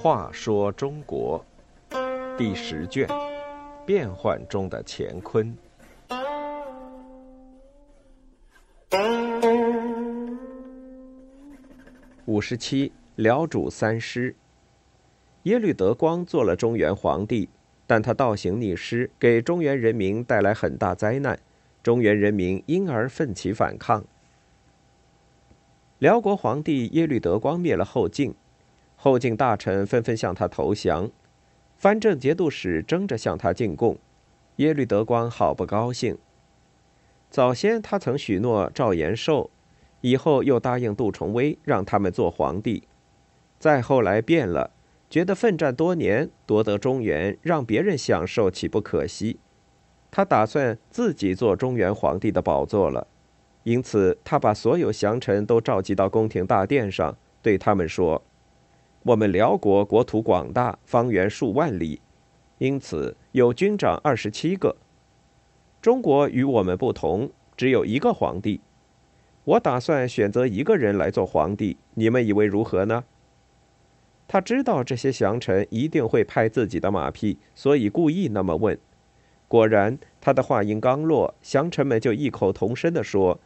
话说中国第十卷：变幻中的乾坤。五十七，辽主三师。耶律德光做了中原皇帝，但他倒行逆施，给中原人民带来很大灾难，中原人民因而奋起反抗。辽国皇帝耶律德光灭了后晋。后晋大臣纷纷向他投降，藩镇节度使争着向他进贡，耶律德光好不高兴。早先他曾许诺赵延寿，以后又答应杜重威让他们做皇帝，再后来变了，觉得奋战多年夺得中原，让别人享受岂不可惜？他打算自己做中原皇帝的宝座了，因此他把所有降臣都召集到宫廷大殿上，对他们说。我们辽国国土广大，方圆数万里，因此有军长二十七个。中国与我们不同，只有一个皇帝。我打算选择一个人来做皇帝，你们以为如何呢？他知道这些降臣一定会拍自己的马屁，所以故意那么问。果然，他的话音刚落，降臣们就异口同声地说：“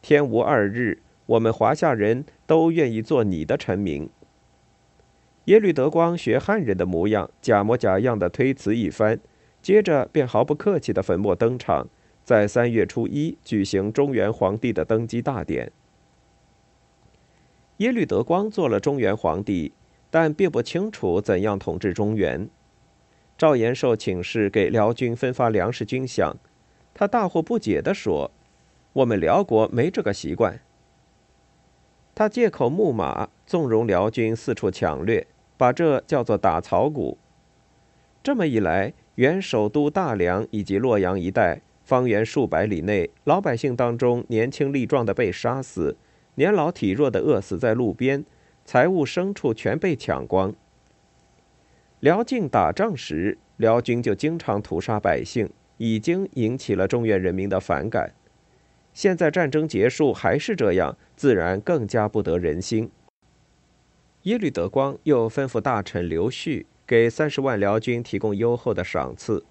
天无二日，我们华夏人都愿意做你的臣民。”耶律德光学汉人的模样，假模假样的推辞一番，接着便毫不客气的粉墨登场，在三月初一举行中原皇帝的登基大典。耶律德光做了中原皇帝，但并不清楚怎样统治中原。赵延寿请示给辽军分发粮食军饷，他大惑不解地说：“我们辽国没这个习惯。”他借口牧马，纵容辽军四处抢掠。把这叫做打草谷。这么一来，原首都大梁以及洛阳一带方圆数百里内，老百姓当中年轻力壮的被杀死，年老体弱的饿死在路边，财物牲畜全被抢光。辽晋打仗时，辽军就经常屠杀百姓，已经引起了中原人民的反感。现在战争结束还是这样，自然更加不得人心。耶律德光又吩咐大臣刘旭给三十万辽军提供优厚的赏赐，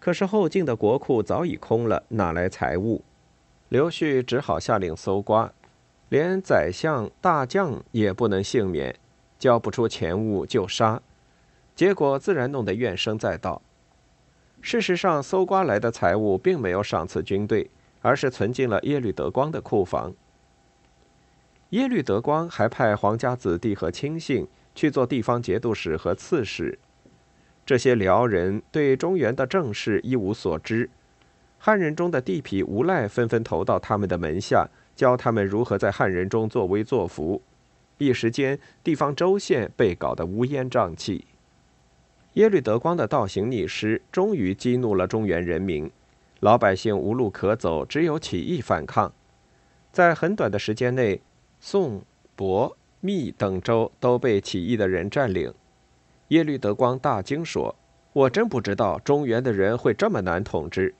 可是后晋的国库早已空了，哪来财物？刘旭只好下令搜刮，连宰相、大将也不能幸免，交不出钱物就杀，结果自然弄得怨声载道。事实上，搜刮来的财物并没有赏赐军队，而是存进了耶律德光的库房。耶律德光还派皇家子弟和亲信去做地方节度使和刺史。这些辽人对中原的政事一无所知，汉人中的地痞无赖纷纷投到他们的门下，教他们如何在汉人中作威作福。一时间，地方州县被搞得乌烟瘴气。耶律德光的倒行逆施终于激怒了中原人民，老百姓无路可走，只有起义反抗。在很短的时间内。宋、亳、密等州都被起义的人占领。耶律德光大惊说：“我真不知道中原的人会这么难统治。”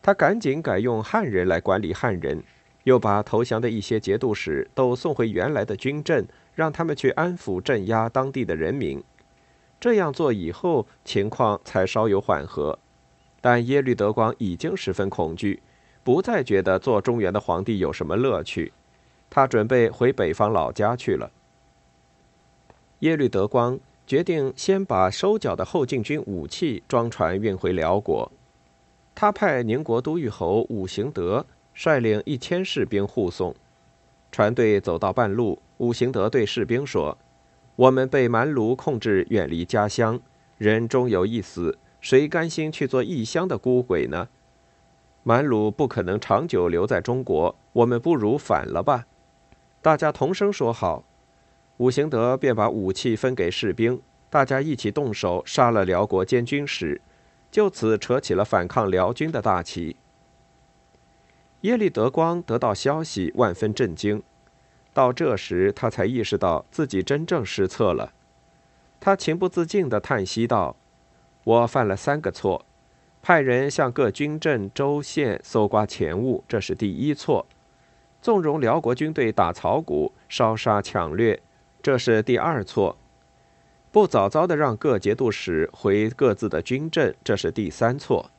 他赶紧改用汉人来管理汉人，又把投降的一些节度使都送回原来的军镇，让他们去安抚镇压当地的人民。这样做以后，情况才稍有缓和。但耶律德光已经十分恐惧，不再觉得做中原的皇帝有什么乐趣。他准备回北方老家去了。耶律德光决定先把收缴的后晋军武器装船运回辽国。他派宁国都御侯武行德率领一千士兵护送。船队走到半路，武行德对士兵说：“我们被蛮奴控制，远离家乡，人终有一死，谁甘心去做异乡的孤鬼呢？蛮奴不可能长久留在中国，我们不如反了吧。”大家同声说好，武行德便把武器分给士兵，大家一起动手杀了辽国监军使，就此扯起了反抗辽军的大旗。耶律德光得到消息，万分震惊。到这时，他才意识到自己真正失策了。他情不自禁地叹息道：“我犯了三个错，派人向各军镇、州县搜刮钱物，这是第一错；纵容辽国军队打草谷、烧杀抢掠，这是第二错；不早早地让各节度使回各自的军镇，这是第三错。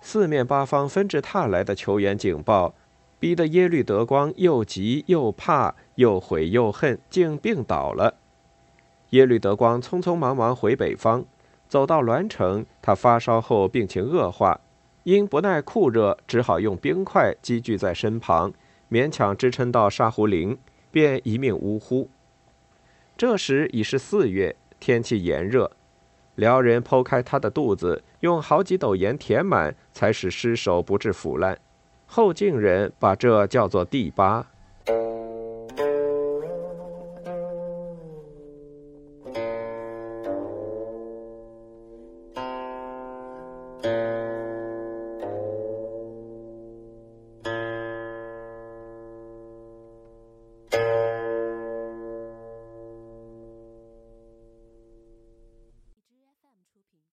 四面八方纷至沓来的求援警报，逼得耶律德光又急又怕，又悔又恨，竟病倒了。耶律德光匆匆忙忙回北方。走到栾城，他发烧后病情恶化，因不耐酷热，只好用冰块积聚在身旁，勉强支撑到沙湖陵，便一命呜呼。这时已是四月，天气炎热，辽人剖开他的肚子，用好几斗盐填满，才使尸首不致腐烂。后晋人把这叫做第八。